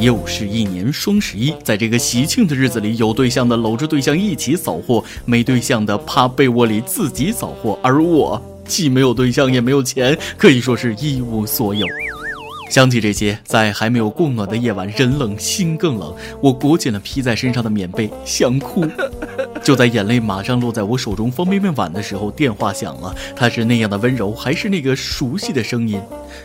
又是一年双十一，在这个喜庆的日子里，有对象的搂着对象一起扫货，没对象的趴被窝里自己扫货，而我既没有对象也没有钱，可以说是一无所有。想起这些，在还没有供暖的夜晚，人冷心更冷，我裹紧了披在身上的棉被，想哭。就在眼泪马上落在我手中方便面碗的时候，电话响了。他是那样的温柔，还是那个熟悉的声音？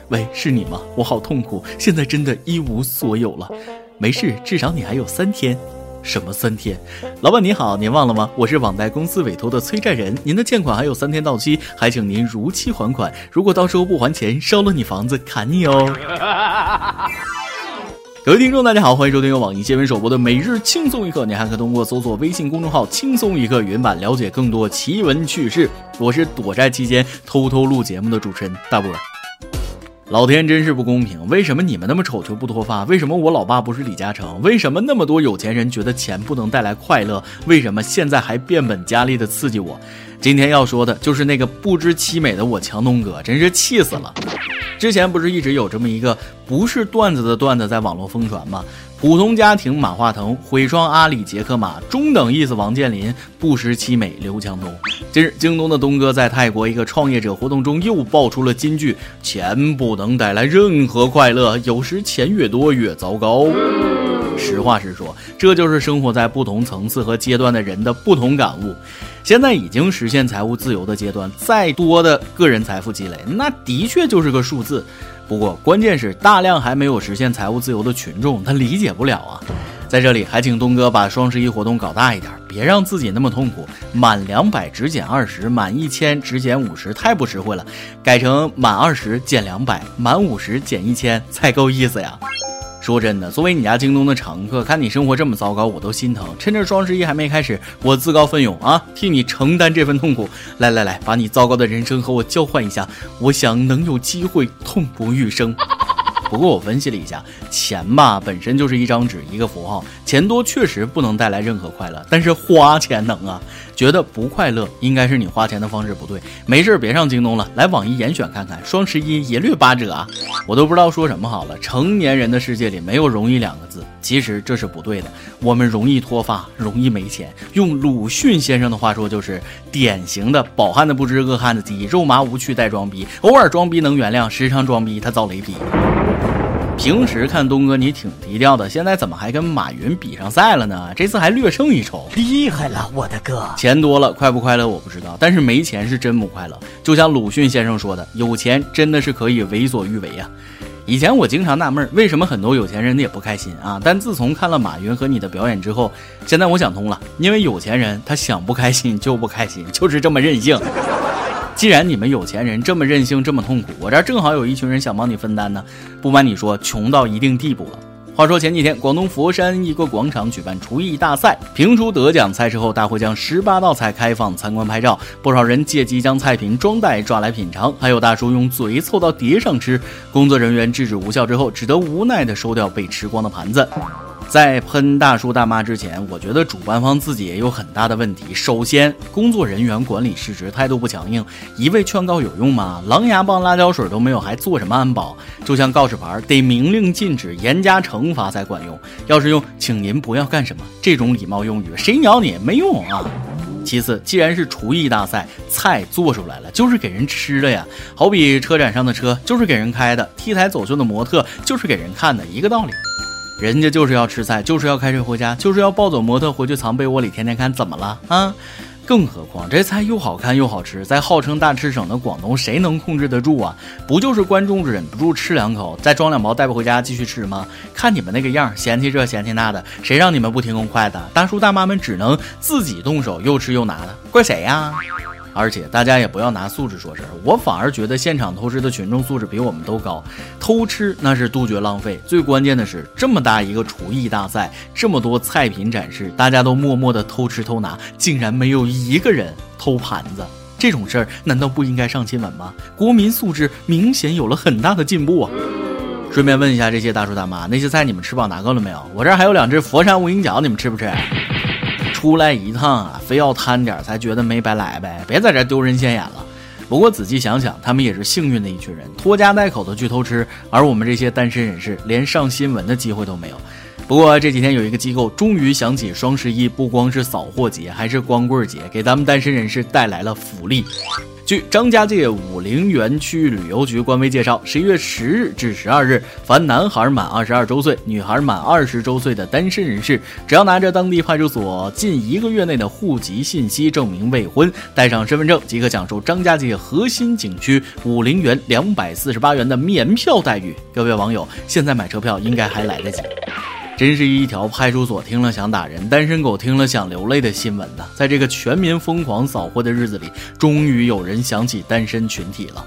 喂，是你吗？我好痛苦，现在真的一无所有了。没事，至少你还有三天。什么三天？老板您好，您忘了吗？我是网贷公司委托的催债人，您的欠款还有三天到期，还请您如期还款。如果到时候不还钱，烧了你房子，砍你哦。各位听众，大家好，欢迎收听由网易新闻首播的每日轻松一刻。你还可通过搜索微信公众号“轻松一刻”原版了解更多奇闻趣事。我是躲债期间偷偷录节目的主持人大波。老天真是不公平，为什么你们那么丑却不脱发？为什么我老爸不是李嘉诚？为什么那么多有钱人觉得钱不能带来快乐？为什么现在还变本加厉的刺激我？今天要说的就是那个不知其美的我强东哥，真是气死了。之前不是一直有这么一个不是段子的段子在网络疯传吗？普通家庭马化腾，毁双阿里杰克马，中等意思王健林，不识其美刘强东。近日，京东的东哥在泰国一个创业者活动中又爆出了金句：钱不能带来任何快乐，有时钱越多越糟糕。实话实说，这就是生活在不同层次和阶段的人的不同感悟。现在已经实现财务自由的阶段，再多的个人财富积累，那的确就是个数字。不过，关键是大量还没有实现财务自由的群众，他理解不了啊。在这里，还请东哥把双十一活动搞大一点，别让自己那么痛苦。满两百只减二十，满一千只减五十，太不实惠了。改成满二十减两百，满五十减一千，才够意思呀。说真的，作为你家京东的常客，看你生活这么糟糕，我都心疼。趁着双十一还没开始，我自告奋勇啊，替你承担这份痛苦。来来来，把你糟糕的人生和我交换一下，我想能有机会痛不欲生。不过我分析了一下，钱吧本身就是一张纸，一个符号，钱多确实不能带来任何快乐，但是花钱能啊。觉得不快乐，应该是你花钱的方式不对。没事别上京东了，来网易严选看看，双十一一律八折啊！我都不知道说什么好了。成年人的世界里没有容易两个字，其实这是不对的。我们容易脱发，容易没钱。用鲁迅先生的话说，就是典型的饱汉子不知饿汉子饥，肉麻无趣带装逼，偶尔装逼能原谅，时常装逼他遭雷劈。平时看东哥你挺低调的，现在怎么还跟马云比上赛了呢？这次还略胜一筹，厉害了，我的哥！钱多了快不快乐我不知道，但是没钱是真不快乐。就像鲁迅先生说的，有钱真的是可以为所欲为啊。以前我经常纳闷，为什么很多有钱人也不开心啊？但自从看了马云和你的表演之后，现在我想通了，因为有钱人他想不开心就不开心，就是这么任性。既然你们有钱人这么任性，这么痛苦，我这儿正好有一群人想帮你分担呢。不瞒你说，穷到一定地步了。话说前几天，广东佛山一个广场举办厨艺大赛，评出得奖菜之后，大会将十八道菜开放参观拍照，不少人借机将菜品装袋抓来品尝，还有大叔用嘴凑到碟上吃。工作人员制止无效之后，只得无奈地收掉被吃光的盘子。在喷大叔大妈之前，我觉得主办方自己也有很大的问题。首先，工作人员管理失职，态度不强硬，一味劝告有用吗？狼牙棒、辣椒水都没有，还做什么安保？就像告示牌，得明令禁止、严加惩罚才管用。要是用“请您不要干什么”这种礼貌用语，谁鸟你？没用啊！其次，既然是厨艺大赛，菜做出来了就是给人吃的呀。好比车展上的车就是给人开的，T 台走秀的模特就是给人看的，一个道理。人家就是要吃菜，就是要开车回家，就是要抱走模特回去藏被窝里天天看，怎么了啊？更何况这菜又好看又好吃，在号称大吃省的广东，谁能控制得住啊？不就是观众忍不住吃两口，再装两包带不回家继续吃吗？看你们那个样，嫌弃这嫌弃那的，谁让你们不提供筷子？大叔大妈们只能自己动手，又吃又拿的，怪谁呀？而且大家也不要拿素质说事儿，我反而觉得现场偷吃的群众素质比我们都高。偷吃那是杜绝浪费，最关键的是这么大一个厨艺大赛，这么多菜品展示，大家都默默的偷吃偷拿，竟然没有一个人偷盘子。这种事儿难道不应该上新闻吗？国民素质明显有了很大的进步啊！顺便问一下这些大叔大妈，那些菜你们吃饱拿够了没有？我这儿还有两只佛山无影脚，你们吃不吃？出来一趟啊，非要贪点才觉得没白来呗，别在这丢人现眼了。不过仔细想想，他们也是幸运的一群人，拖家带口的去偷吃，而我们这些单身人士连上新闻的机会都没有。不过这几天有一个机构终于想起双十一不光是扫货节，还是光棍节，给咱们单身人士带来了福利。据张家界武陵源区旅游局官微介绍，十一月十日至十二日，凡男孩满二十二周岁、女孩满二十周岁的单身人士，只要拿着当地派出所近一个月内的户籍信息证明未婚，带上身份证，即可享受张家界核心景区武陵源两百四十八元的免票待遇。各位网友，现在买车票应该还来得及。真是一条派出所听了想打人，单身狗听了想流泪的新闻呐！在这个全民疯狂扫货的日子里，终于有人想起单身群体了。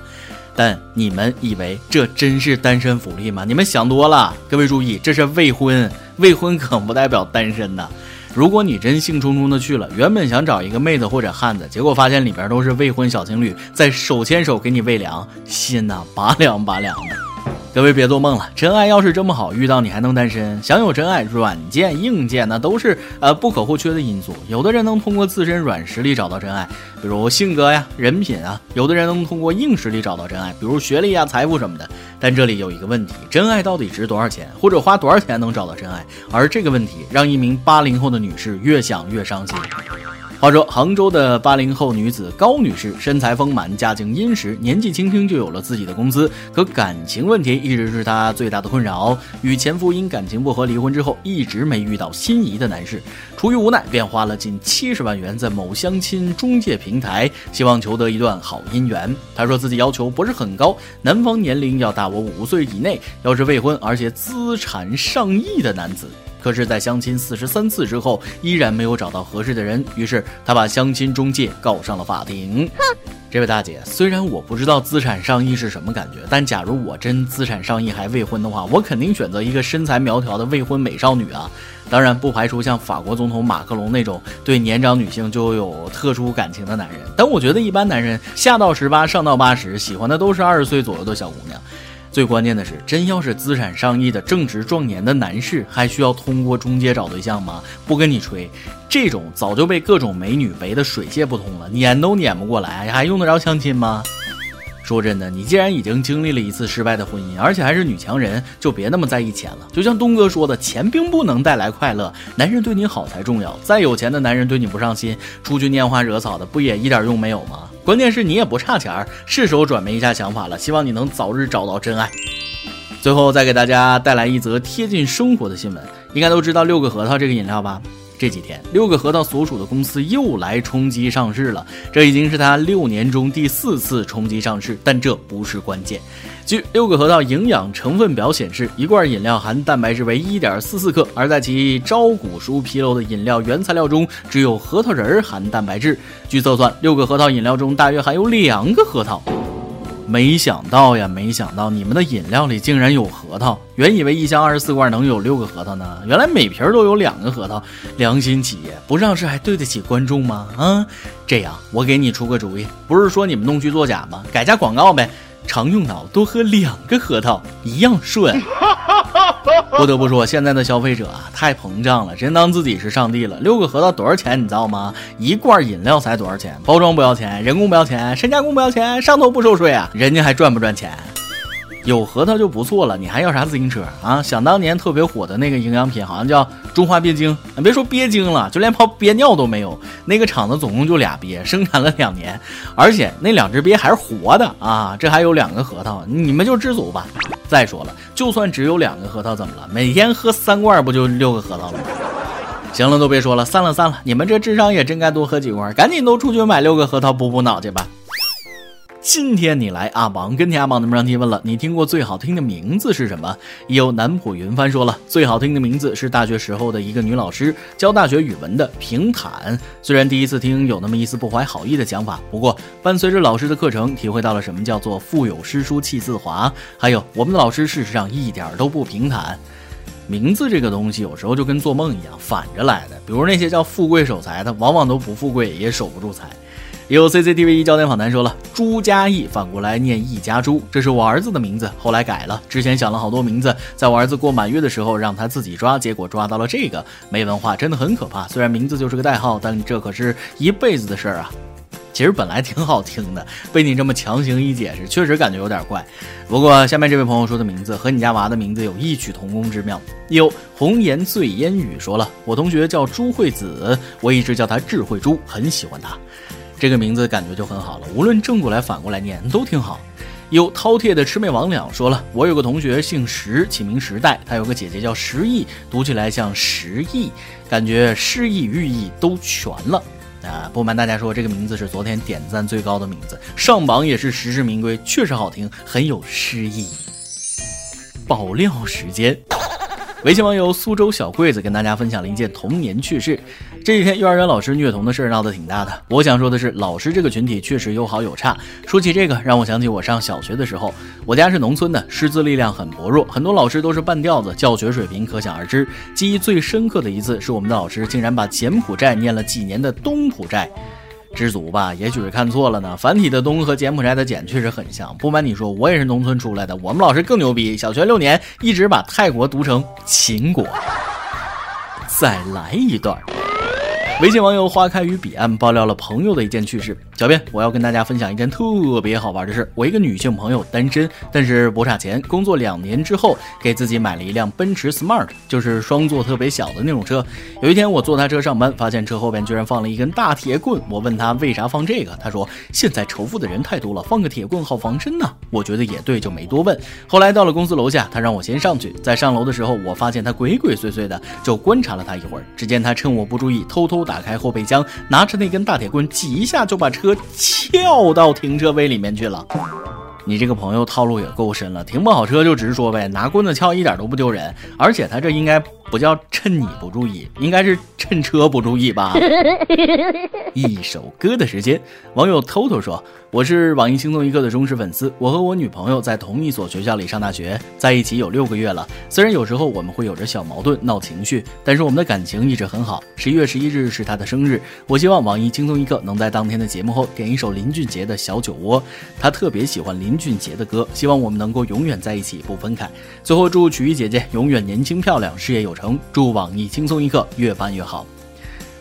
但你们以为这真是单身福利吗？你们想多了。各位注意，这是未婚，未婚可不代表单身呐。如果你真兴冲冲的去了，原本想找一个妹子或者汉子，结果发现里边都是未婚小情侣在手牵手给你喂粮，心呐拔凉拔凉的。各位别做梦了，真爱要是这么好，遇到你还能单身？想有真爱，软件、硬件那都是呃不可或缺的因素。有的人能通过自身软实力找到真爱，比如性格呀、人品啊；有的人能通过硬实力找到真爱，比如学历呀、财富什么的。但这里有一个问题：真爱到底值多少钱，或者花多少钱能找到真爱？而这个问题让一名八零后的女士越想越伤心。话说，杭州的八零后女子高女士身材丰满，家境殷实，年纪轻轻就有了自己的公司。可感情问题一直是她最大的困扰。与前夫因感情不和离婚之后，一直没遇到心仪的男士。出于无奈，便花了近七十万元在某相亲中介平台，希望求得一段好姻缘。她说自己要求不是很高，男方年龄要大我五岁以内，要是未婚而且资产上亿的男子。可是，在相亲四十三次之后，依然没有找到合适的人，于是他把相亲中介告上了法庭。哼，这位大姐，虽然我不知道资产上亿是什么感觉，但假如我真资产上亿还未婚的话，我肯定选择一个身材苗条的未婚美少女啊！当然，不排除像法国总统马克龙那种对年长女性就有特殊感情的男人，但我觉得一般男人下到十八，上到八十，喜欢的都是二十岁左右的小姑娘。最关键的是，真要是资产上亿的正值壮年的男士，还需要通过中介找对象吗？不跟你吹，这种早就被各种美女围得水泄不通了，撵都撵不过来，还用得着相亲吗？说真的，你既然已经经历了一次失败的婚姻，而且还是女强人，就别那么在意钱了。就像东哥说的，钱并不能带来快乐，男人对你好才重要。再有钱的男人对你不上心，出去拈花惹草的，不也一点用没有吗？关键是你也不差钱，是时候转变一下想法了。希望你能早日找到真爱。最后再给大家带来一则贴近生活的新闻，应该都知道六个核桃这个饮料吧？这几天六个核桃所属的公司又来冲击上市了，这已经是他六年中第四次冲击上市，但这不是关键。据六个核桃营养成分表显示，一罐饮料含蛋白质为一点四四克，而在其招股书披露的饮料原材料中，只有核桃仁含蛋白质。据测算，六个核桃饮料中大约含有两个核桃。没想到呀，没想到你们的饮料里竟然有核桃。原以为一箱二十四罐能有六个核桃呢，原来每瓶都有两个核桃。良心企业不上市还对得起观众吗？啊，这样我给你出个主意，不是说你们弄虚作假吗？改下广告呗。常用脑多喝两个核桃，一样顺。不得不说，现在的消费者啊，太膨胀了，真当自己是上帝了。六个核桃多少钱？你知道吗？一罐饮料才多少钱？包装不要钱，人工不要钱，深加工不要钱，上头不收税啊！人家还赚不赚钱？有核桃就不错了，你还要啥自行车啊？想当年特别火的那个营养品，好像叫中华鳖精，别说鳖精了，就连泡鳖尿都没有。那个厂子总共就俩鳖，生产了两年，而且那两只鳖还是活的啊！这还有两个核桃，你们就知足吧。再说了，就算只有两个核桃，怎么了？每天喝三罐不就六个核桃了吗？行了，都别说了，散了散了，你们这智商也真该多喝几罐，赶紧都出去买六个核桃补补脑去吧。今天你来阿榜跟天阿榜的们上提问了，你听过最好听的名字是什么？有南浦云帆说了，最好听的名字是大学时候的一个女老师教大学语文的平坦。虽然第一次听有那么一丝不怀好意的想法，不过伴随着老师的课程，体会到了什么叫做腹有诗书气自华。还有我们的老师事实上一点都不平坦。名字这个东西有时候就跟做梦一样，反着来的。比如那些叫富贵守财的，往往都不富贵，也守不住财。有 CCTV 一焦点访谈说了，朱家义反过来念一家猪，这是我儿子的名字，后来改了。之前想了好多名字，在我儿子过满月的时候让他自己抓，结果抓到了这个，没文化真的很可怕。虽然名字就是个代号，但这可是一辈子的事儿啊。其实本来挺好听的，被你这么强行一解释，确实感觉有点怪。不过下面这位朋友说的名字和你家娃的名字有异曲同工之妙。有红颜醉烟雨说了，我同学叫朱慧子，我一直叫他智慧猪，很喜欢他。这个名字感觉就很好了，无论正过来反过来念都挺好。有饕餮的魑魅魍魉说了，我有个同学姓石，起名时代，他有个姐姐叫石意，读起来像十亿，感觉诗意寓意都全了。啊，不瞒大家说，这个名字是昨天点赞最高的名字，上榜也是实至名归，确实好听，很有诗意。爆料时间。微信网友苏州小柜子跟大家分享了一件童年趣事。这几天幼儿园老师虐童的事儿闹得挺大的。我想说的是，老师这个群体确实有好有差。说起这个，让我想起我上小学的时候，我家是农村的，师资力量很薄弱，很多老师都是半吊子，教学水平可想而知。记忆最深刻的一次，是我们的老师竟然把柬埔寨念了几年的东埔寨。知足吧，也许是看错了呢。繁体的东和柬埔寨的柬确实很像。不瞒你说，我也是农村出来的。我们老师更牛逼，小学六年一直把泰国读成秦国。再来一段。微信网友花开于彼岸爆料了朋友的一件趣事。小编，我要跟大家分享一件特别好玩的事。我一个女性朋友单身，但是不差钱。工作两年之后，给自己买了一辆奔驰 Smart，就是双座特别小的那种车。有一天我坐他车上班，发现车后边居然放了一根大铁棍。我问他为啥放这个，他说现在仇富的人太多了，放个铁棍好防身呐。我觉得也对，就没多问。后来到了公司楼下，他让我先上去。在上楼的时候，我发现他鬼鬼祟祟的，就观察了他一会儿。只见他趁我不注意，偷偷。打开后备箱，拿着那根大铁棍，几下就把车撬到停车位里面去了。你这个朋友套路也够深了，停不好车就直说呗，拿棍子撬一点都不丢人。而且他这应该。不叫趁你不注意，应该是趁车不注意吧。一首歌的时间，网友偷偷说：“我是网易轻松一刻的忠实粉丝。我和我女朋友在同一所学校里上大学，在一起有六个月了。虽然有时候我们会有着小矛盾、闹情绪，但是我们的感情一直很好。十一月十一日是她的生日，我希望网易轻松一刻能在当天的节目后点一首林俊杰的小酒窝。她特别喜欢林俊杰的歌，希望我们能够永远在一起，不分开。最后祝曲艺姐姐永远年轻漂亮，事业有。”成，祝网易轻松一刻越办越好。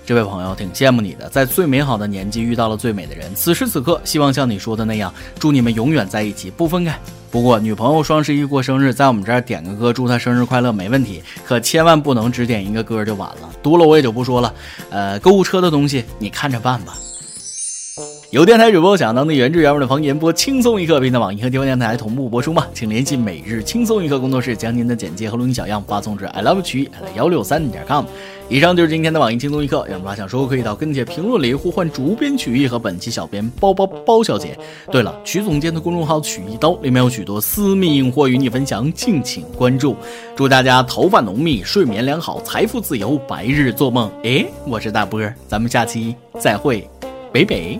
这位朋友挺羡慕你的，在最美好的年纪遇到了最美的人。此时此刻，希望像你说的那样，祝你们永远在一起，不分开。不过，女朋友双十一过生日，在我们这儿点个歌，祝她生日快乐没问题，可千万不能只点一个歌就完了。多了我也就不说了。呃，购物车的东西你看着办吧。有电台主播想当地原汁原味的方言播轻松一刻，并在网易和地方电台同步播出吗？请联系每日轻松一刻工作室，将您的简介和录音小样发送至 i love 曲 at 幺六三点 com。以上就是今天的网易轻松一刻，有什么想说可以到跟帖评论里呼唤主编曲艺和本期小编包包包小姐。对了，曲总监的公众号曲一刀里面有许多私密硬货与你分享，敬请关注。祝大家头发浓密，睡眠良好，财富自由，白日做梦。哎，我是大波，咱们下期再会，北北。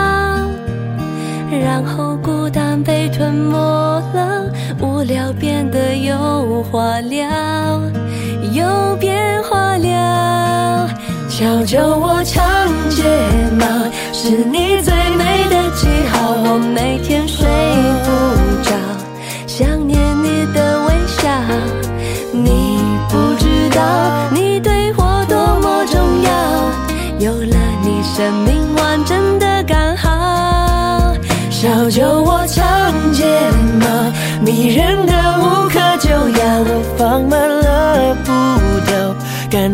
然后孤单被吞没了，无聊变得有话聊，有变化了。小酒窝长睫毛，是你最美的记号。我每天睡不着，想念你的微笑。你不知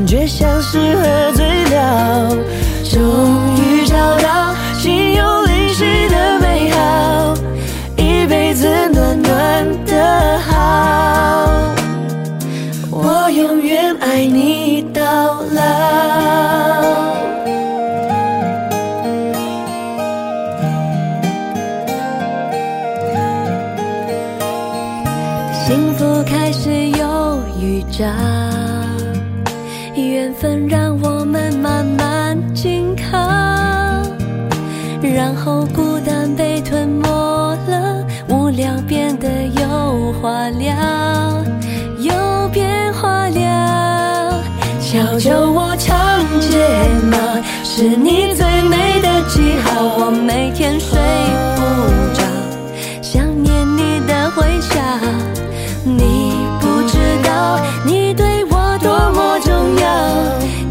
却像是喝醉了。终于找到心有灵犀的美好，一辈子暖暖的好。我永远爱你是你最美的记号。我每天睡不着，想念你的微笑。你不知道，你对我多么重要，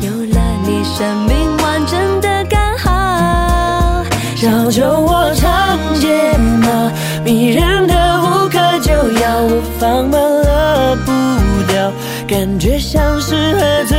有了你，生命完整的刚好。小酒窝长睫毛，迷人的无可救药，我放慢了步调，感觉像是喝醉